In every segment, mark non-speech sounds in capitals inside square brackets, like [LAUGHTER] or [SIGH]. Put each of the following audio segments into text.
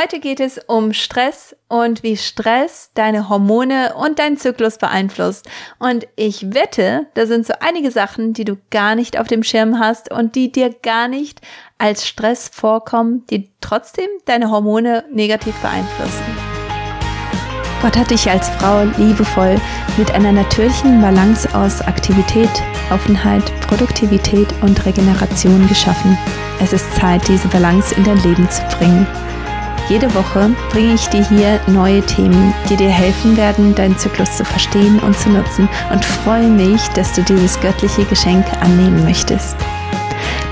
Heute geht es um Stress und wie Stress deine Hormone und deinen Zyklus beeinflusst. Und ich wette, da sind so einige Sachen, die du gar nicht auf dem Schirm hast und die dir gar nicht als Stress vorkommen, die trotzdem deine Hormone negativ beeinflussen. Gott hat dich als Frau liebevoll mit einer natürlichen Balance aus Aktivität, Offenheit, Produktivität und Regeneration geschaffen. Es ist Zeit, diese Balance in dein Leben zu bringen. Jede Woche bringe ich dir hier neue Themen, die dir helfen werden, deinen Zyklus zu verstehen und zu nutzen und freue mich, dass du dieses göttliche Geschenk annehmen möchtest.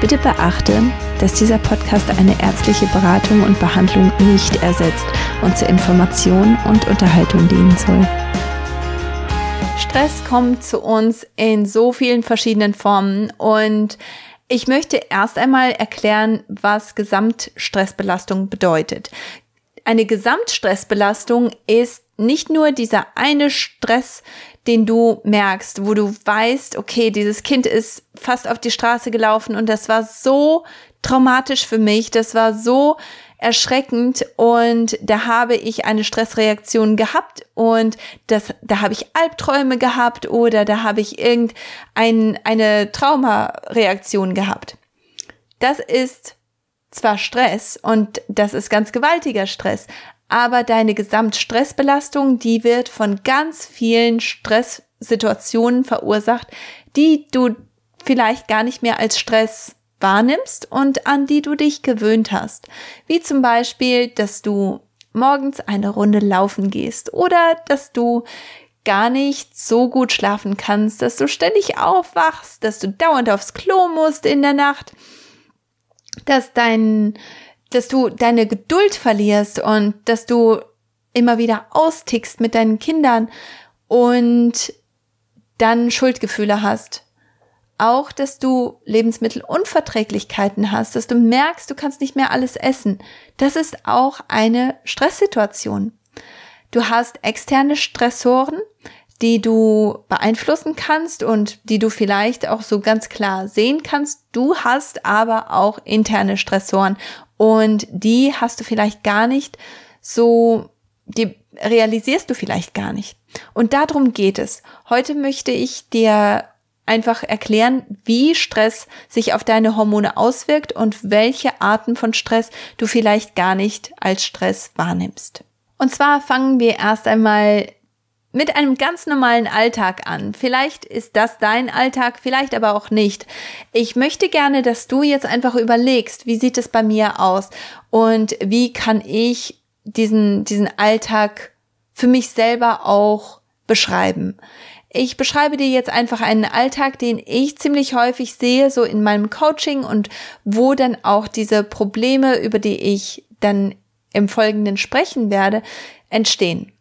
Bitte beachte, dass dieser Podcast eine ärztliche Beratung und Behandlung nicht ersetzt und zur Information und Unterhaltung dienen soll. Stress kommt zu uns in so vielen verschiedenen Formen und ich möchte erst einmal erklären, was Gesamtstressbelastung bedeutet. Eine Gesamtstressbelastung ist nicht nur dieser eine Stress, den du merkst, wo du weißt, okay, dieses Kind ist fast auf die Straße gelaufen und das war so traumatisch für mich, das war so erschreckend und da habe ich eine Stressreaktion gehabt und das, da habe ich Albträume gehabt oder da habe ich irgendeine eine Traumareaktion gehabt. Das ist zwar Stress und das ist ganz gewaltiger Stress, aber deine Gesamtstressbelastung, die wird von ganz vielen Stresssituationen verursacht, die du vielleicht gar nicht mehr als Stress wahrnimmst und an die du dich gewöhnt hast. Wie zum Beispiel, dass du morgens eine Runde laufen gehst oder dass du gar nicht so gut schlafen kannst, dass du ständig aufwachst, dass du dauernd aufs Klo musst in der Nacht, dass dein dass du deine Geduld verlierst und dass du immer wieder austickst mit deinen Kindern und dann Schuldgefühle hast. Auch, dass du Lebensmittelunverträglichkeiten hast, dass du merkst, du kannst nicht mehr alles essen. Das ist auch eine Stresssituation. Du hast externe Stressoren, die du beeinflussen kannst und die du vielleicht auch so ganz klar sehen kannst. Du hast aber auch interne Stressoren und die hast du vielleicht gar nicht so, die realisierst du vielleicht gar nicht. Und darum geht es. Heute möchte ich dir einfach erklären, wie Stress sich auf deine Hormone auswirkt und welche Arten von Stress du vielleicht gar nicht als Stress wahrnimmst. Und zwar fangen wir erst einmal mit einem ganz normalen Alltag an. Vielleicht ist das dein Alltag, vielleicht aber auch nicht. Ich möchte gerne, dass du jetzt einfach überlegst, wie sieht es bei mir aus und wie kann ich diesen, diesen Alltag für mich selber auch beschreiben. Ich beschreibe dir jetzt einfach einen Alltag, den ich ziemlich häufig sehe, so in meinem Coaching und wo dann auch diese Probleme, über die ich dann im Folgenden sprechen werde, entstehen.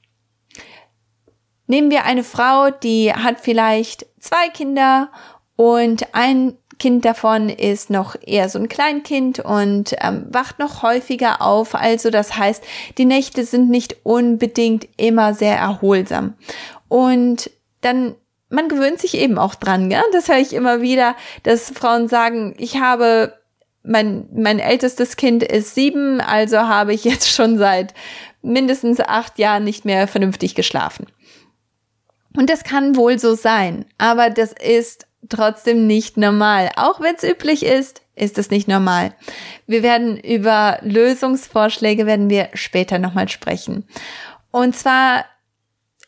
Nehmen wir eine Frau, die hat vielleicht zwei Kinder und ein Kind davon ist noch eher so ein Kleinkind und ähm, wacht noch häufiger auf. Also das heißt, die Nächte sind nicht unbedingt immer sehr erholsam. Und dann, man gewöhnt sich eben auch dran. Ja? Das höre ich immer wieder, dass Frauen sagen, ich habe mein, mein ältestes Kind ist sieben, also habe ich jetzt schon seit mindestens acht Jahren nicht mehr vernünftig geschlafen. Und das kann wohl so sein, aber das ist trotzdem nicht normal. Auch wenn es üblich ist, ist es nicht normal. Wir werden über Lösungsvorschläge werden wir später nochmal sprechen. Und zwar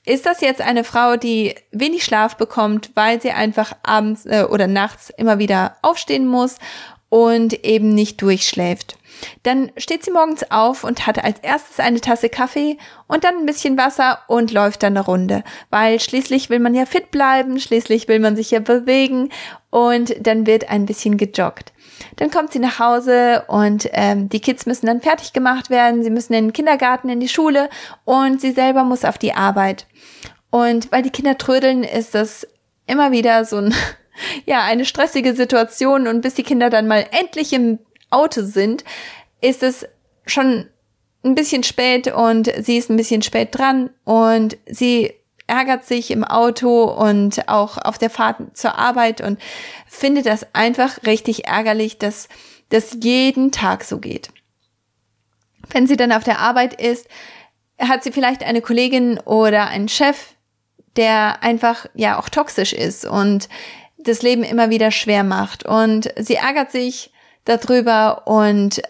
ist das jetzt eine Frau, die wenig Schlaf bekommt, weil sie einfach abends äh, oder nachts immer wieder aufstehen muss und eben nicht durchschläft. Dann steht sie morgens auf und hat als erstes eine Tasse Kaffee und dann ein bisschen Wasser und läuft dann eine Runde, weil schließlich will man ja fit bleiben, schließlich will man sich ja bewegen und dann wird ein bisschen gejoggt. Dann kommt sie nach Hause und ähm, die Kids müssen dann fertig gemacht werden, sie müssen in den Kindergarten, in die Schule und sie selber muss auf die Arbeit. Und weil die Kinder trödeln, ist das immer wieder so ein [LAUGHS] ja, eine stressige Situation und bis die Kinder dann mal endlich im Auto sind, ist es schon ein bisschen spät und sie ist ein bisschen spät dran und sie ärgert sich im Auto und auch auf der Fahrt zur Arbeit und findet das einfach richtig ärgerlich, dass das jeden Tag so geht. Wenn sie dann auf der Arbeit ist, hat sie vielleicht eine Kollegin oder einen Chef, der einfach ja auch toxisch ist und das Leben immer wieder schwer macht. Und sie ärgert sich darüber und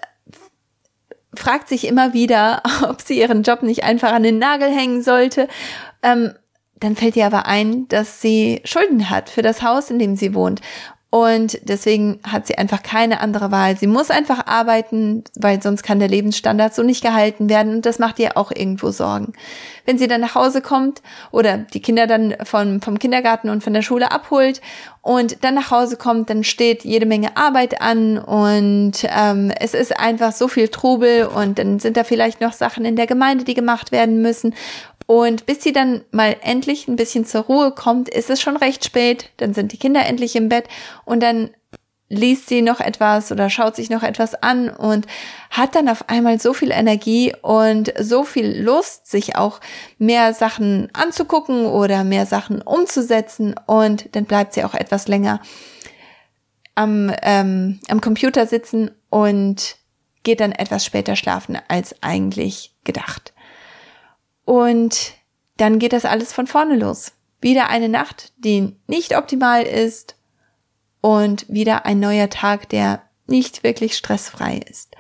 fragt sich immer wieder, [LAUGHS] ob sie ihren Job nicht einfach an den Nagel hängen sollte. Ähm, dann fällt ihr aber ein, dass sie Schulden hat für das Haus, in dem sie wohnt. Und deswegen hat sie einfach keine andere Wahl. Sie muss einfach arbeiten, weil sonst kann der Lebensstandard so nicht gehalten werden. Und das macht ihr auch irgendwo Sorgen. Wenn sie dann nach Hause kommt oder die Kinder dann vom, vom Kindergarten und von der Schule abholt und dann nach Hause kommt, dann steht jede Menge Arbeit an und ähm, es ist einfach so viel Trubel und dann sind da vielleicht noch Sachen in der Gemeinde, die gemacht werden müssen. Und bis sie dann mal endlich ein bisschen zur Ruhe kommt, ist es schon recht spät. Dann sind die Kinder endlich im Bett und dann liest sie noch etwas oder schaut sich noch etwas an und hat dann auf einmal so viel Energie und so viel Lust, sich auch mehr Sachen anzugucken oder mehr Sachen umzusetzen und dann bleibt sie auch etwas länger am, ähm, am Computer sitzen und geht dann etwas später schlafen als eigentlich gedacht. Und dann geht das alles von vorne los. Wieder eine Nacht, die nicht optimal ist und wieder ein neuer Tag, der nicht wirklich stressfrei ist.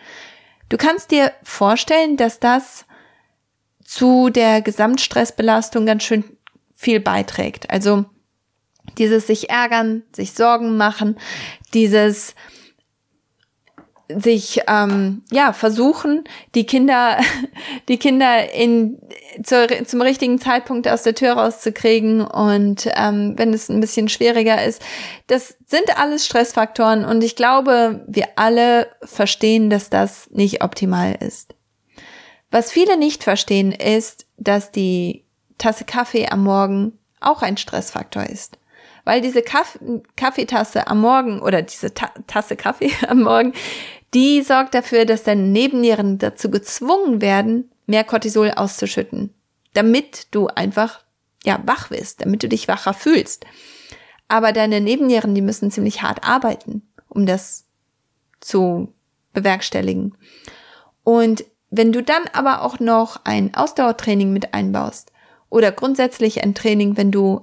Du kannst dir vorstellen, dass das zu der Gesamtstressbelastung ganz schön viel beiträgt. Also dieses sich ärgern, sich Sorgen machen, dieses sich ähm, ja versuchen, die Kinder, [LAUGHS] die Kinder in zur, zum richtigen Zeitpunkt aus der Tür rauszukriegen. Und ähm, wenn es ein bisschen schwieriger ist, das sind alles Stressfaktoren. Und ich glaube, wir alle verstehen, dass das nicht optimal ist. Was viele nicht verstehen, ist, dass die Tasse Kaffee am Morgen auch ein Stressfaktor ist. Weil diese Kaff Kaffeetasse am Morgen oder diese Ta Tasse Kaffee [LAUGHS] am Morgen, die sorgt dafür, dass deine Nebennieren dazu gezwungen werden, mehr Cortisol auszuschütten, damit du einfach ja wach wirst, damit du dich wacher fühlst. Aber deine Nebennieren, die müssen ziemlich hart arbeiten, um das zu bewerkstelligen. Und wenn du dann aber auch noch ein Ausdauertraining mit einbaust oder grundsätzlich ein Training, wenn du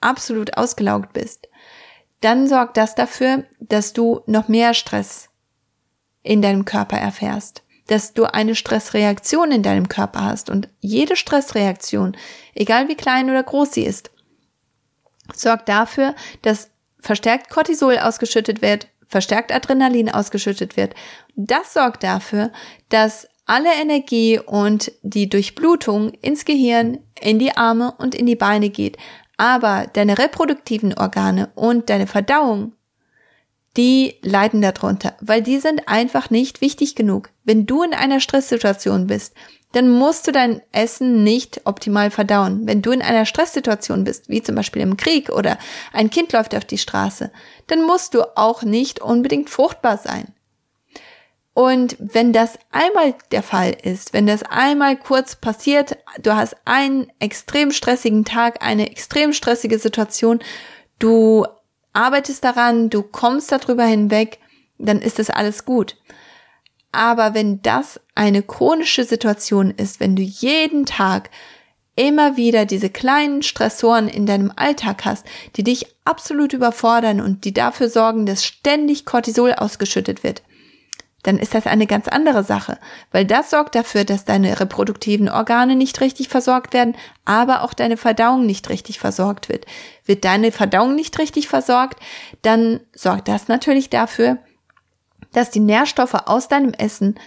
absolut ausgelaugt bist, dann sorgt das dafür, dass du noch mehr Stress in deinem Körper erfährst, dass du eine Stressreaktion in deinem Körper hast und jede Stressreaktion, egal wie klein oder groß sie ist, sorgt dafür, dass verstärkt Cortisol ausgeschüttet wird, verstärkt Adrenalin ausgeschüttet wird. Das sorgt dafür, dass alle Energie und die Durchblutung ins Gehirn, in die Arme und in die Beine geht. Aber deine reproduktiven Organe und deine Verdauung die leiden darunter, weil die sind einfach nicht wichtig genug. Wenn du in einer Stresssituation bist, dann musst du dein Essen nicht optimal verdauen. Wenn du in einer Stresssituation bist, wie zum Beispiel im Krieg oder ein Kind läuft auf die Straße, dann musst du auch nicht unbedingt fruchtbar sein. Und wenn das einmal der Fall ist, wenn das einmal kurz passiert, du hast einen extrem stressigen Tag, eine extrem stressige Situation, du arbeitest daran, du kommst darüber hinweg, dann ist das alles gut. Aber wenn das eine chronische Situation ist, wenn du jeden Tag immer wieder diese kleinen Stressoren in deinem Alltag hast, die dich absolut überfordern und die dafür sorgen, dass ständig Cortisol ausgeschüttet wird, dann ist das eine ganz andere Sache, weil das sorgt dafür, dass deine reproduktiven Organe nicht richtig versorgt werden, aber auch deine Verdauung nicht richtig versorgt wird. Wird deine Verdauung nicht richtig versorgt, dann sorgt das natürlich dafür, dass die Nährstoffe aus deinem Essen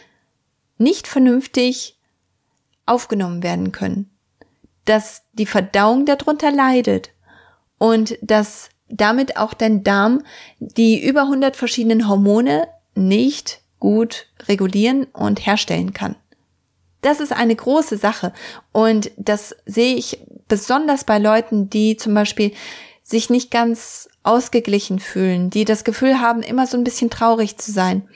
nicht vernünftig aufgenommen werden können, dass die Verdauung darunter leidet und dass damit auch dein Darm die über 100 verschiedenen Hormone nicht gut regulieren und herstellen kann. Das ist eine große Sache und das sehe ich besonders bei Leuten, die zum Beispiel sich nicht ganz ausgeglichen fühlen, die das Gefühl haben, immer so ein bisschen traurig zu sein.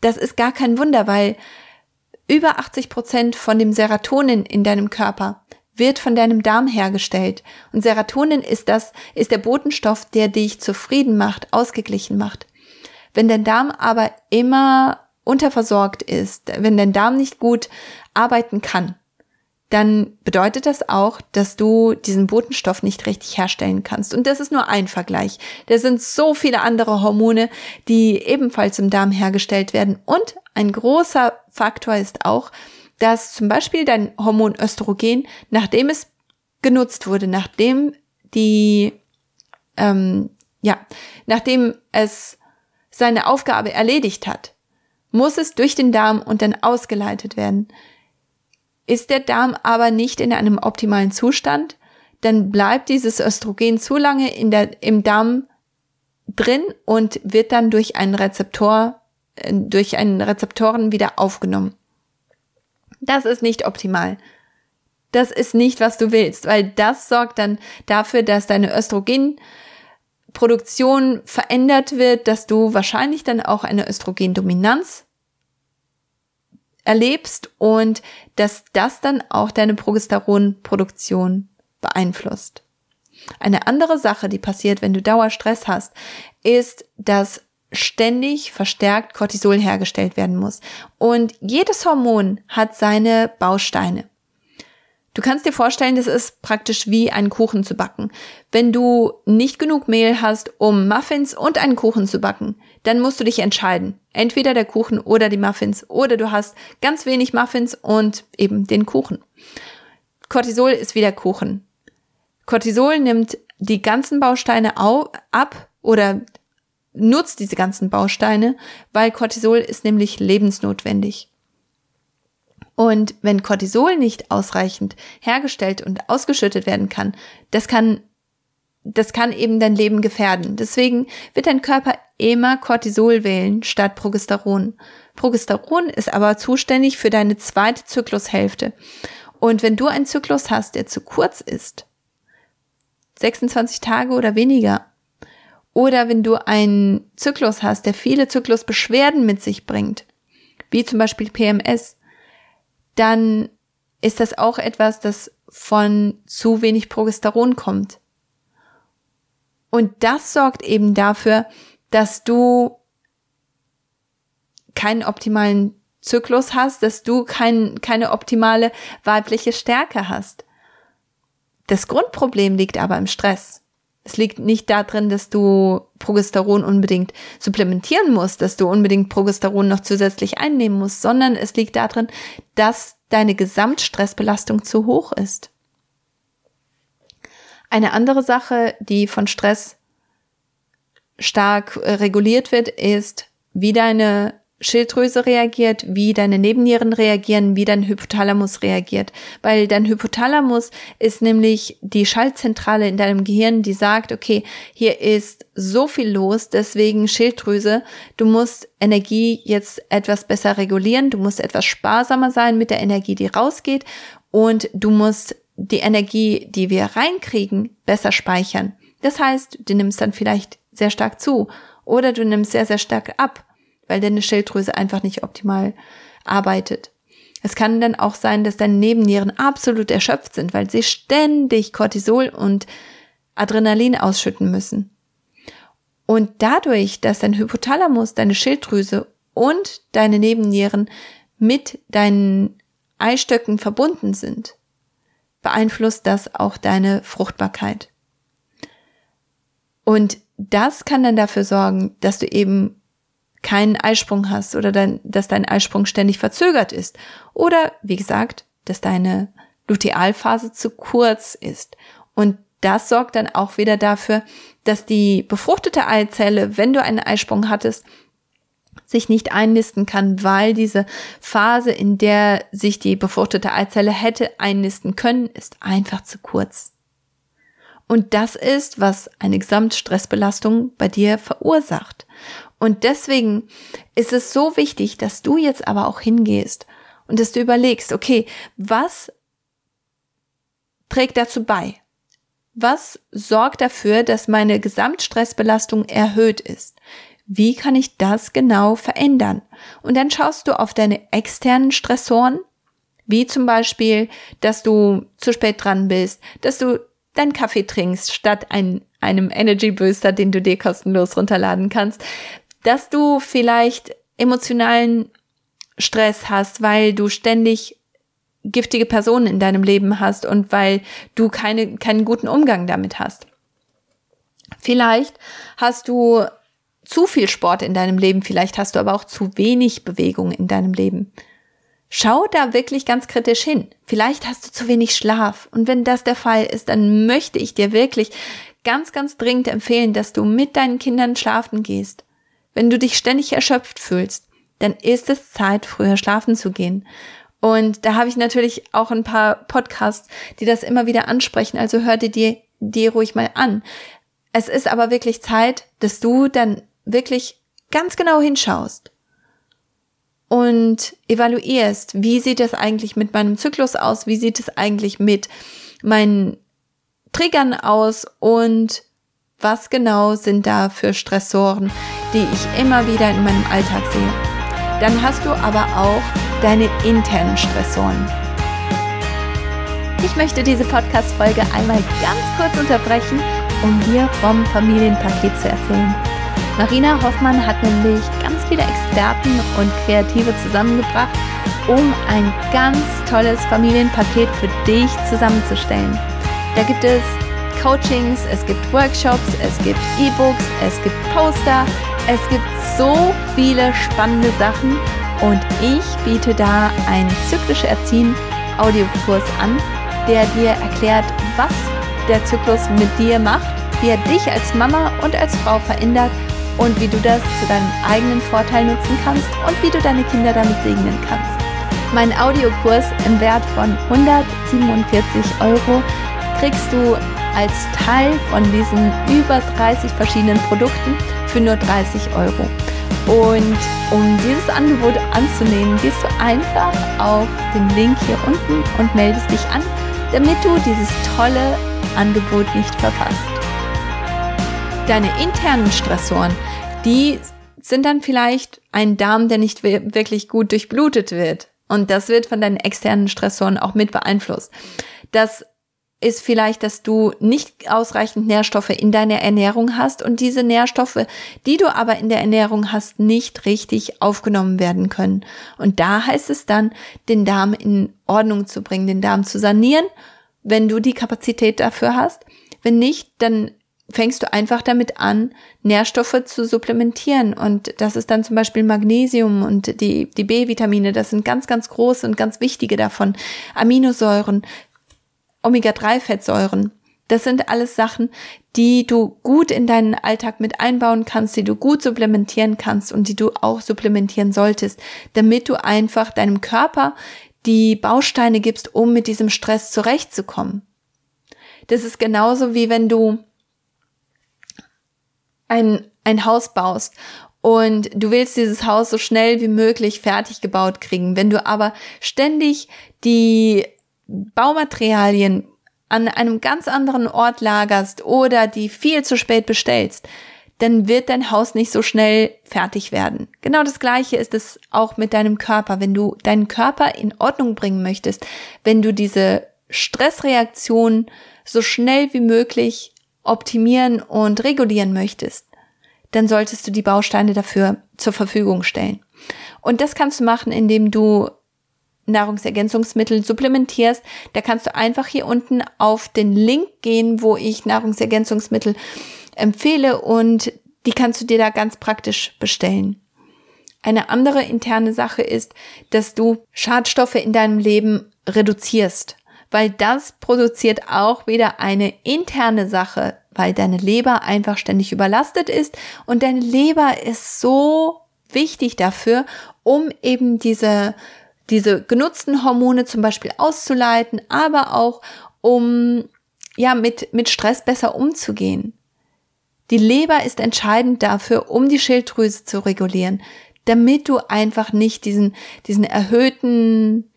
Das ist gar kein Wunder, weil über 80 Prozent von dem Serotonin in deinem Körper wird von deinem Darm hergestellt. Und Serotonin ist das, ist der Botenstoff, der dich zufrieden macht, ausgeglichen macht. Wenn dein Darm aber immer unterversorgt ist, wenn dein Darm nicht gut arbeiten kann, dann bedeutet das auch, dass du diesen Botenstoff nicht richtig herstellen kannst. Und das ist nur ein Vergleich. Da sind so viele andere Hormone, die ebenfalls im Darm hergestellt werden. Und ein großer Faktor ist auch, dass zum Beispiel dein Hormon Östrogen, nachdem es genutzt wurde, nachdem die, ähm, ja, nachdem es seine Aufgabe erledigt hat, muss es durch den Darm und dann ausgeleitet werden. Ist der Darm aber nicht in einem optimalen Zustand, dann bleibt dieses Östrogen zu lange in der, im Darm drin und wird dann durch einen Rezeptor, äh, durch einen Rezeptoren wieder aufgenommen. Das ist nicht optimal. Das ist nicht, was du willst, weil das sorgt dann dafür, dass deine Östrogenproduktion verändert wird, dass du wahrscheinlich dann auch eine Östrogendominanz erlebst und dass das dann auch deine Progesteronproduktion beeinflusst. Eine andere Sache, die passiert, wenn du Dauerstress hast, ist, dass ständig verstärkt Cortisol hergestellt werden muss. Und jedes Hormon hat seine Bausteine. Du kannst dir vorstellen, das ist praktisch wie einen Kuchen zu backen. Wenn du nicht genug Mehl hast, um Muffins und einen Kuchen zu backen, dann musst du dich entscheiden. Entweder der Kuchen oder die Muffins oder du hast ganz wenig Muffins und eben den Kuchen. Cortisol ist wie der Kuchen. Cortisol nimmt die ganzen Bausteine ab oder nutzt diese ganzen Bausteine, weil Cortisol ist nämlich lebensnotwendig. Und wenn Cortisol nicht ausreichend hergestellt und ausgeschüttet werden kann, das kann, das kann eben dein Leben gefährden. Deswegen wird dein Körper immer Cortisol wählen statt Progesteron. Progesteron ist aber zuständig für deine zweite Zyklushälfte. Und wenn du einen Zyklus hast, der zu kurz ist, 26 Tage oder weniger, oder wenn du einen Zyklus hast, der viele Zyklusbeschwerden mit sich bringt, wie zum Beispiel PMS, dann ist das auch etwas, das von zu wenig Progesteron kommt. Und das sorgt eben dafür, dass du keinen optimalen Zyklus hast, dass du kein, keine optimale weibliche Stärke hast. Das Grundproblem liegt aber im Stress. Es liegt nicht darin, dass du Progesteron unbedingt supplementieren musst, dass du unbedingt Progesteron noch zusätzlich einnehmen musst, sondern es liegt darin, dass deine Gesamtstressbelastung zu hoch ist. Eine andere Sache, die von Stress stark äh, reguliert wird, ist, wie deine Schilddrüse reagiert, wie deine Nebennieren reagieren, wie dein Hypothalamus reagiert. Weil dein Hypothalamus ist nämlich die Schaltzentrale in deinem Gehirn, die sagt, okay, hier ist so viel los, deswegen Schilddrüse, du musst Energie jetzt etwas besser regulieren, du musst etwas sparsamer sein mit der Energie, die rausgeht und du musst die Energie, die wir reinkriegen, besser speichern. Das heißt, du nimmst dann vielleicht sehr stark zu oder du nimmst sehr, sehr stark ab weil deine Schilddrüse einfach nicht optimal arbeitet. Es kann dann auch sein, dass deine Nebennieren absolut erschöpft sind, weil sie ständig Cortisol und Adrenalin ausschütten müssen. Und dadurch, dass dein Hypothalamus, deine Schilddrüse und deine Nebennieren mit deinen Eistöcken verbunden sind, beeinflusst das auch deine Fruchtbarkeit. Und das kann dann dafür sorgen, dass du eben keinen Eisprung hast oder dein, dass dein Eisprung ständig verzögert ist. Oder, wie gesagt, dass deine Lutealphase zu kurz ist. Und das sorgt dann auch wieder dafür, dass die befruchtete Eizelle, wenn du einen Eisprung hattest, sich nicht einnisten kann, weil diese Phase, in der sich die befruchtete Eizelle hätte einnisten können, ist einfach zu kurz. Und das ist, was eine Gesamtstressbelastung bei dir verursacht. Und deswegen ist es so wichtig, dass du jetzt aber auch hingehst und dass du überlegst, okay, was trägt dazu bei? Was sorgt dafür, dass meine Gesamtstressbelastung erhöht ist? Wie kann ich das genau verändern? Und dann schaust du auf deine externen Stressoren, wie zum Beispiel, dass du zu spät dran bist, dass du deinen Kaffee trinkst statt ein, einem Energy Booster, den du dir kostenlos runterladen kannst, dass du vielleicht emotionalen Stress hast, weil du ständig giftige Personen in deinem Leben hast und weil du keine, keinen guten Umgang damit hast. Vielleicht hast du zu viel Sport in deinem Leben, vielleicht hast du aber auch zu wenig Bewegung in deinem Leben. Schau da wirklich ganz kritisch hin. Vielleicht hast du zu wenig Schlaf. Und wenn das der Fall ist, dann möchte ich dir wirklich ganz, ganz dringend empfehlen, dass du mit deinen Kindern schlafen gehst. Wenn du dich ständig erschöpft fühlst, dann ist es Zeit, früher schlafen zu gehen. Und da habe ich natürlich auch ein paar Podcasts, die das immer wieder ansprechen. Also hör dir die, die ruhig mal an. Es ist aber wirklich Zeit, dass du dann wirklich ganz genau hinschaust und evaluierst, wie sieht es eigentlich mit meinem Zyklus aus, wie sieht es eigentlich mit meinen Triggern aus und was genau sind da für Stressoren, die ich immer wieder in meinem Alltag sehe. Dann hast du aber auch deine internen Stressoren. Ich möchte diese Podcast-Folge einmal ganz kurz unterbrechen, um dir vom Familienpaket zu erzählen. Marina Hoffmann hat nämlich ganz viele Experten und Kreative zusammengebracht, um ein ganz tolles Familienpaket für dich zusammenzustellen. Da gibt es Coachings, es gibt Workshops, es gibt E-Books, es gibt Poster, es gibt so viele spannende Sachen und ich biete da einen zyklische Erziehen Audiokurs an, der dir erklärt, was der Zyklus mit dir macht, wie er dich als Mama und als Frau verändert und wie du das zu deinem eigenen Vorteil nutzen kannst und wie du deine Kinder damit segnen kannst. Mein Audiokurs im Wert von 147 Euro kriegst du als Teil von diesen über 30 verschiedenen Produkten für nur 30 Euro. Und um dieses Angebot anzunehmen, gehst du einfach auf den Link hier unten und meldest dich an, damit du dieses tolle Angebot nicht verpasst. Deine internen Stressoren, die sind dann vielleicht ein Darm, der nicht wirklich gut durchblutet wird. Und das wird von deinen externen Stressoren auch mit beeinflusst. Das ist vielleicht, dass du nicht ausreichend Nährstoffe in deiner Ernährung hast und diese Nährstoffe, die du aber in der Ernährung hast, nicht richtig aufgenommen werden können. Und da heißt es dann, den Darm in Ordnung zu bringen, den Darm zu sanieren, wenn du die Kapazität dafür hast. Wenn nicht, dann fängst du einfach damit an, Nährstoffe zu supplementieren. Und das ist dann zum Beispiel Magnesium und die, die B-Vitamine. Das sind ganz, ganz große und ganz wichtige davon. Aminosäuren, Omega-3-Fettsäuren. Das sind alles Sachen, die du gut in deinen Alltag mit einbauen kannst, die du gut supplementieren kannst und die du auch supplementieren solltest, damit du einfach deinem Körper die Bausteine gibst, um mit diesem Stress zurechtzukommen. Das ist genauso wie wenn du ein, ein Haus baust und du willst dieses Haus so schnell wie möglich fertig gebaut kriegen. Wenn du aber ständig die Baumaterialien an einem ganz anderen Ort lagerst oder die viel zu spät bestellst, dann wird dein Haus nicht so schnell fertig werden. Genau das gleiche ist es auch mit deinem Körper. Wenn du deinen Körper in Ordnung bringen möchtest, wenn du diese Stressreaktion so schnell wie möglich optimieren und regulieren möchtest, dann solltest du die Bausteine dafür zur Verfügung stellen. Und das kannst du machen, indem du Nahrungsergänzungsmittel supplementierst, da kannst du einfach hier unten auf den Link gehen, wo ich Nahrungsergänzungsmittel empfehle und die kannst du dir da ganz praktisch bestellen. Eine andere interne Sache ist, dass du Schadstoffe in deinem Leben reduzierst, weil das produziert auch wieder eine interne Sache, weil deine Leber einfach ständig überlastet ist und deine Leber ist so wichtig dafür, um eben diese diese genutzten Hormone zum Beispiel auszuleiten, aber auch um ja mit, mit Stress besser umzugehen. Die Leber ist entscheidend dafür, um die Schilddrüse zu regulieren, damit du einfach nicht diesen, diesen erhöhten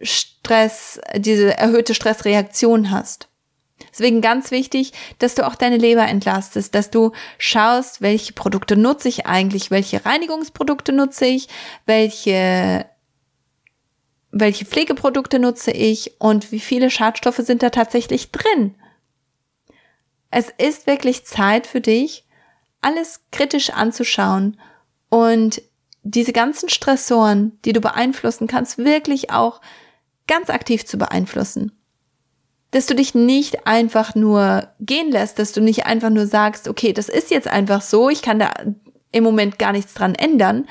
Stress, diese erhöhte Stressreaktion hast. Deswegen ganz wichtig, dass du auch deine Leber entlastest, dass du schaust, welche Produkte nutze ich eigentlich, welche Reinigungsprodukte nutze ich, welche welche Pflegeprodukte nutze ich und wie viele Schadstoffe sind da tatsächlich drin. Es ist wirklich Zeit für dich, alles kritisch anzuschauen und diese ganzen Stressoren, die du beeinflussen kannst, wirklich auch ganz aktiv zu beeinflussen. Dass du dich nicht einfach nur gehen lässt, dass du nicht einfach nur sagst, okay, das ist jetzt einfach so, ich kann da im Moment gar nichts dran ändern,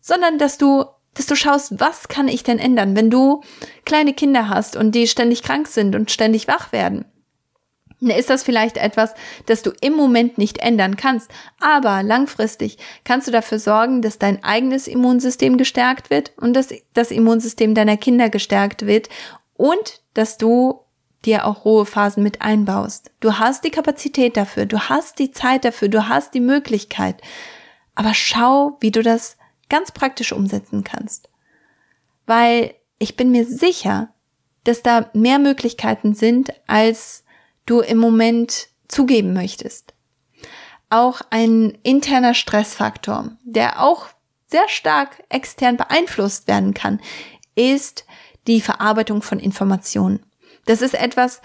sondern dass du, dass du schaust, was kann ich denn ändern, wenn du kleine Kinder hast und die ständig krank sind und ständig wach werden ist das vielleicht etwas, das du im Moment nicht ändern kannst, aber langfristig kannst du dafür sorgen, dass dein eigenes Immunsystem gestärkt wird und dass das Immunsystem deiner Kinder gestärkt wird und dass du dir auch Ruhephasen mit einbaust. Du hast die Kapazität dafür, du hast die Zeit dafür, du hast die Möglichkeit. Aber schau, wie du das ganz praktisch umsetzen kannst. Weil ich bin mir sicher, dass da mehr Möglichkeiten sind, als du im Moment zugeben möchtest. Auch ein interner Stressfaktor, der auch sehr stark extern beeinflusst werden kann, ist die Verarbeitung von Informationen. Das ist etwas,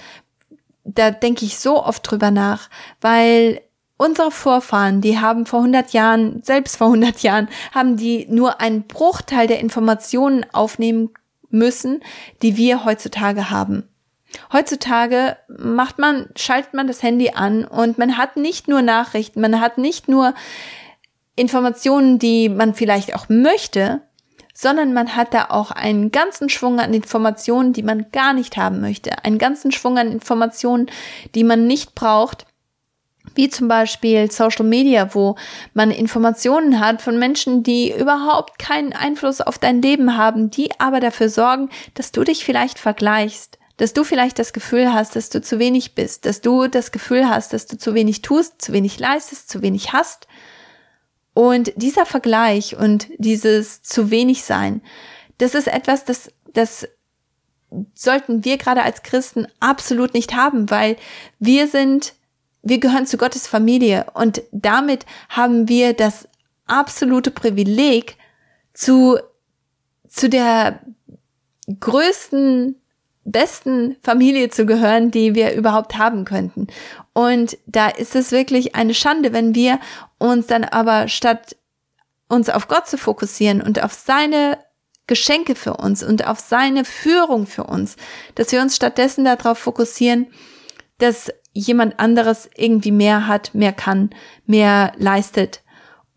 da denke ich so oft drüber nach, weil unsere Vorfahren, die haben vor 100 Jahren, selbst vor 100 Jahren, haben die nur einen Bruchteil der Informationen aufnehmen müssen, die wir heutzutage haben. Heutzutage macht man, schaltet man das Handy an und man hat nicht nur Nachrichten, man hat nicht nur Informationen, die man vielleicht auch möchte, sondern man hat da auch einen ganzen Schwung an Informationen, die man gar nicht haben möchte, einen ganzen Schwung an Informationen, die man nicht braucht, wie zum Beispiel Social Media, wo man Informationen hat von Menschen, die überhaupt keinen Einfluss auf dein Leben haben, die aber dafür sorgen, dass du dich vielleicht vergleichst dass du vielleicht das Gefühl hast, dass du zu wenig bist, dass du das Gefühl hast, dass du zu wenig tust, zu wenig leistest, zu wenig hast. Und dieser Vergleich und dieses zu wenig sein, das ist etwas, das, das sollten wir gerade als Christen absolut nicht haben, weil wir sind, wir gehören zu Gottes Familie und damit haben wir das absolute Privileg zu, zu der größten besten Familie zu gehören, die wir überhaupt haben könnten. Und da ist es wirklich eine Schande, wenn wir uns dann aber statt uns auf Gott zu fokussieren und auf seine Geschenke für uns und auf seine Führung für uns, dass wir uns stattdessen darauf fokussieren, dass jemand anderes irgendwie mehr hat, mehr kann, mehr leistet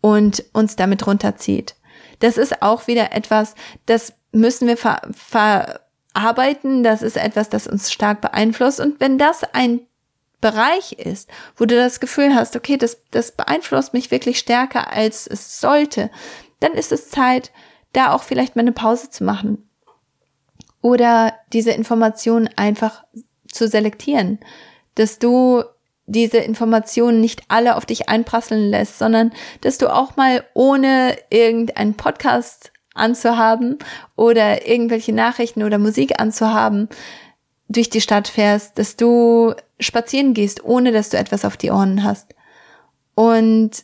und uns damit runterzieht. Das ist auch wieder etwas, das müssen wir ver, ver arbeiten, das ist etwas, das uns stark beeinflusst. Und wenn das ein Bereich ist, wo du das Gefühl hast, okay, das, das beeinflusst mich wirklich stärker, als es sollte, dann ist es Zeit, da auch vielleicht mal eine Pause zu machen. Oder diese Informationen einfach zu selektieren, dass du diese Informationen nicht alle auf dich einprasseln lässt, sondern dass du auch mal ohne irgendeinen Podcast anzuhaben oder irgendwelche Nachrichten oder Musik anzuhaben, durch die Stadt fährst, dass du spazieren gehst, ohne dass du etwas auf die Ohren hast. Und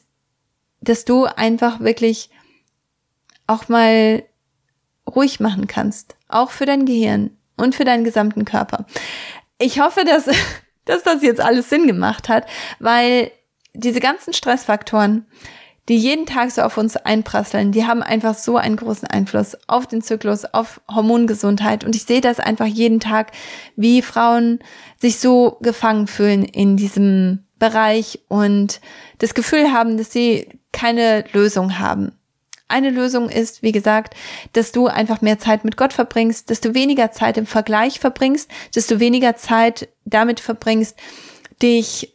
dass du einfach wirklich auch mal ruhig machen kannst, auch für dein Gehirn und für deinen gesamten Körper. Ich hoffe, dass, dass das jetzt alles Sinn gemacht hat, weil diese ganzen Stressfaktoren, die jeden Tag so auf uns einprasseln, die haben einfach so einen großen Einfluss auf den Zyklus, auf Hormongesundheit. Und ich sehe das einfach jeden Tag, wie Frauen sich so gefangen fühlen in diesem Bereich und das Gefühl haben, dass sie keine Lösung haben. Eine Lösung ist, wie gesagt, dass du einfach mehr Zeit mit Gott verbringst, dass du weniger Zeit im Vergleich verbringst, dass du weniger Zeit damit verbringst, dich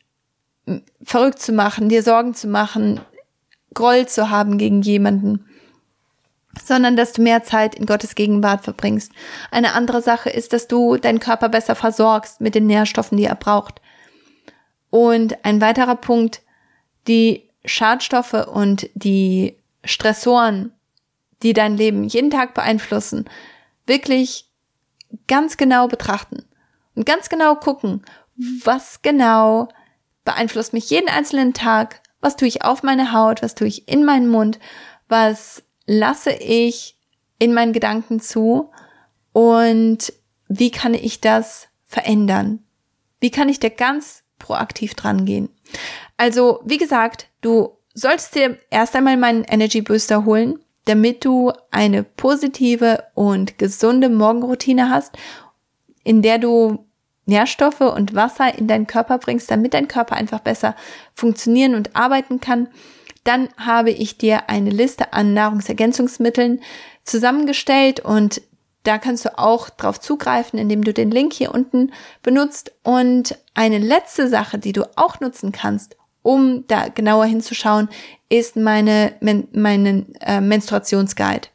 verrückt zu machen, dir Sorgen zu machen, Groll zu haben gegen jemanden, sondern dass du mehr Zeit in Gottes Gegenwart verbringst. Eine andere Sache ist, dass du deinen Körper besser versorgst mit den Nährstoffen, die er braucht. Und ein weiterer Punkt, die Schadstoffe und die Stressoren, die dein Leben jeden Tag beeinflussen, wirklich ganz genau betrachten und ganz genau gucken, was genau beeinflusst mich jeden einzelnen Tag, was tue ich auf meine Haut? Was tue ich in meinen Mund? Was lasse ich in meinen Gedanken zu? Und wie kann ich das verändern? Wie kann ich da ganz proaktiv dran gehen? Also, wie gesagt, du sollst dir erst einmal meinen Energy Booster holen. damit du eine positive und gesunde Morgenroutine hast, in der du Nährstoffe und Wasser in deinen Körper bringst, damit dein Körper einfach besser funktionieren und arbeiten kann, dann habe ich dir eine Liste an Nahrungsergänzungsmitteln zusammengestellt und da kannst du auch drauf zugreifen, indem du den Link hier unten benutzt. Und eine letzte Sache, die du auch nutzen kannst, um da genauer hinzuschauen, ist meine, meine äh, Menstruationsguide.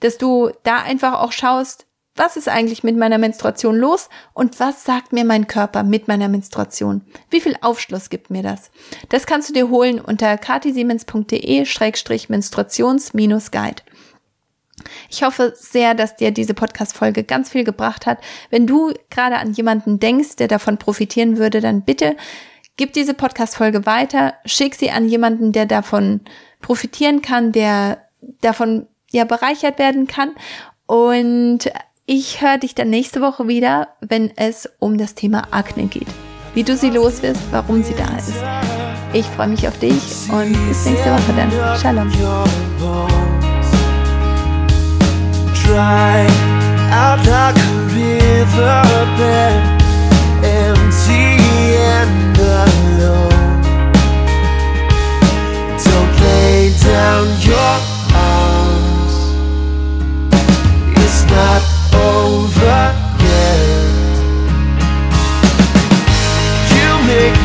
Dass du da einfach auch schaust, was ist eigentlich mit meiner Menstruation los und was sagt mir mein Körper mit meiner Menstruation? Wie viel Aufschluss gibt mir das? Das kannst du dir holen unter katisiemens.de-menstruations-guide. Ich hoffe sehr, dass dir diese Podcast-Folge ganz viel gebracht hat. Wenn du gerade an jemanden denkst, der davon profitieren würde, dann bitte gib diese Podcast-Folge weiter, schick sie an jemanden, der davon profitieren kann, der davon ja bereichert werden kann. Und ich höre dich dann nächste Woche wieder, wenn es um das Thema Akne geht. Wie du sie los wirst, warum sie da ist. Ich freue mich auf dich und bis nächste Woche dann. Shalom. Out like a riverbed, down your arms. It's not over yet. You make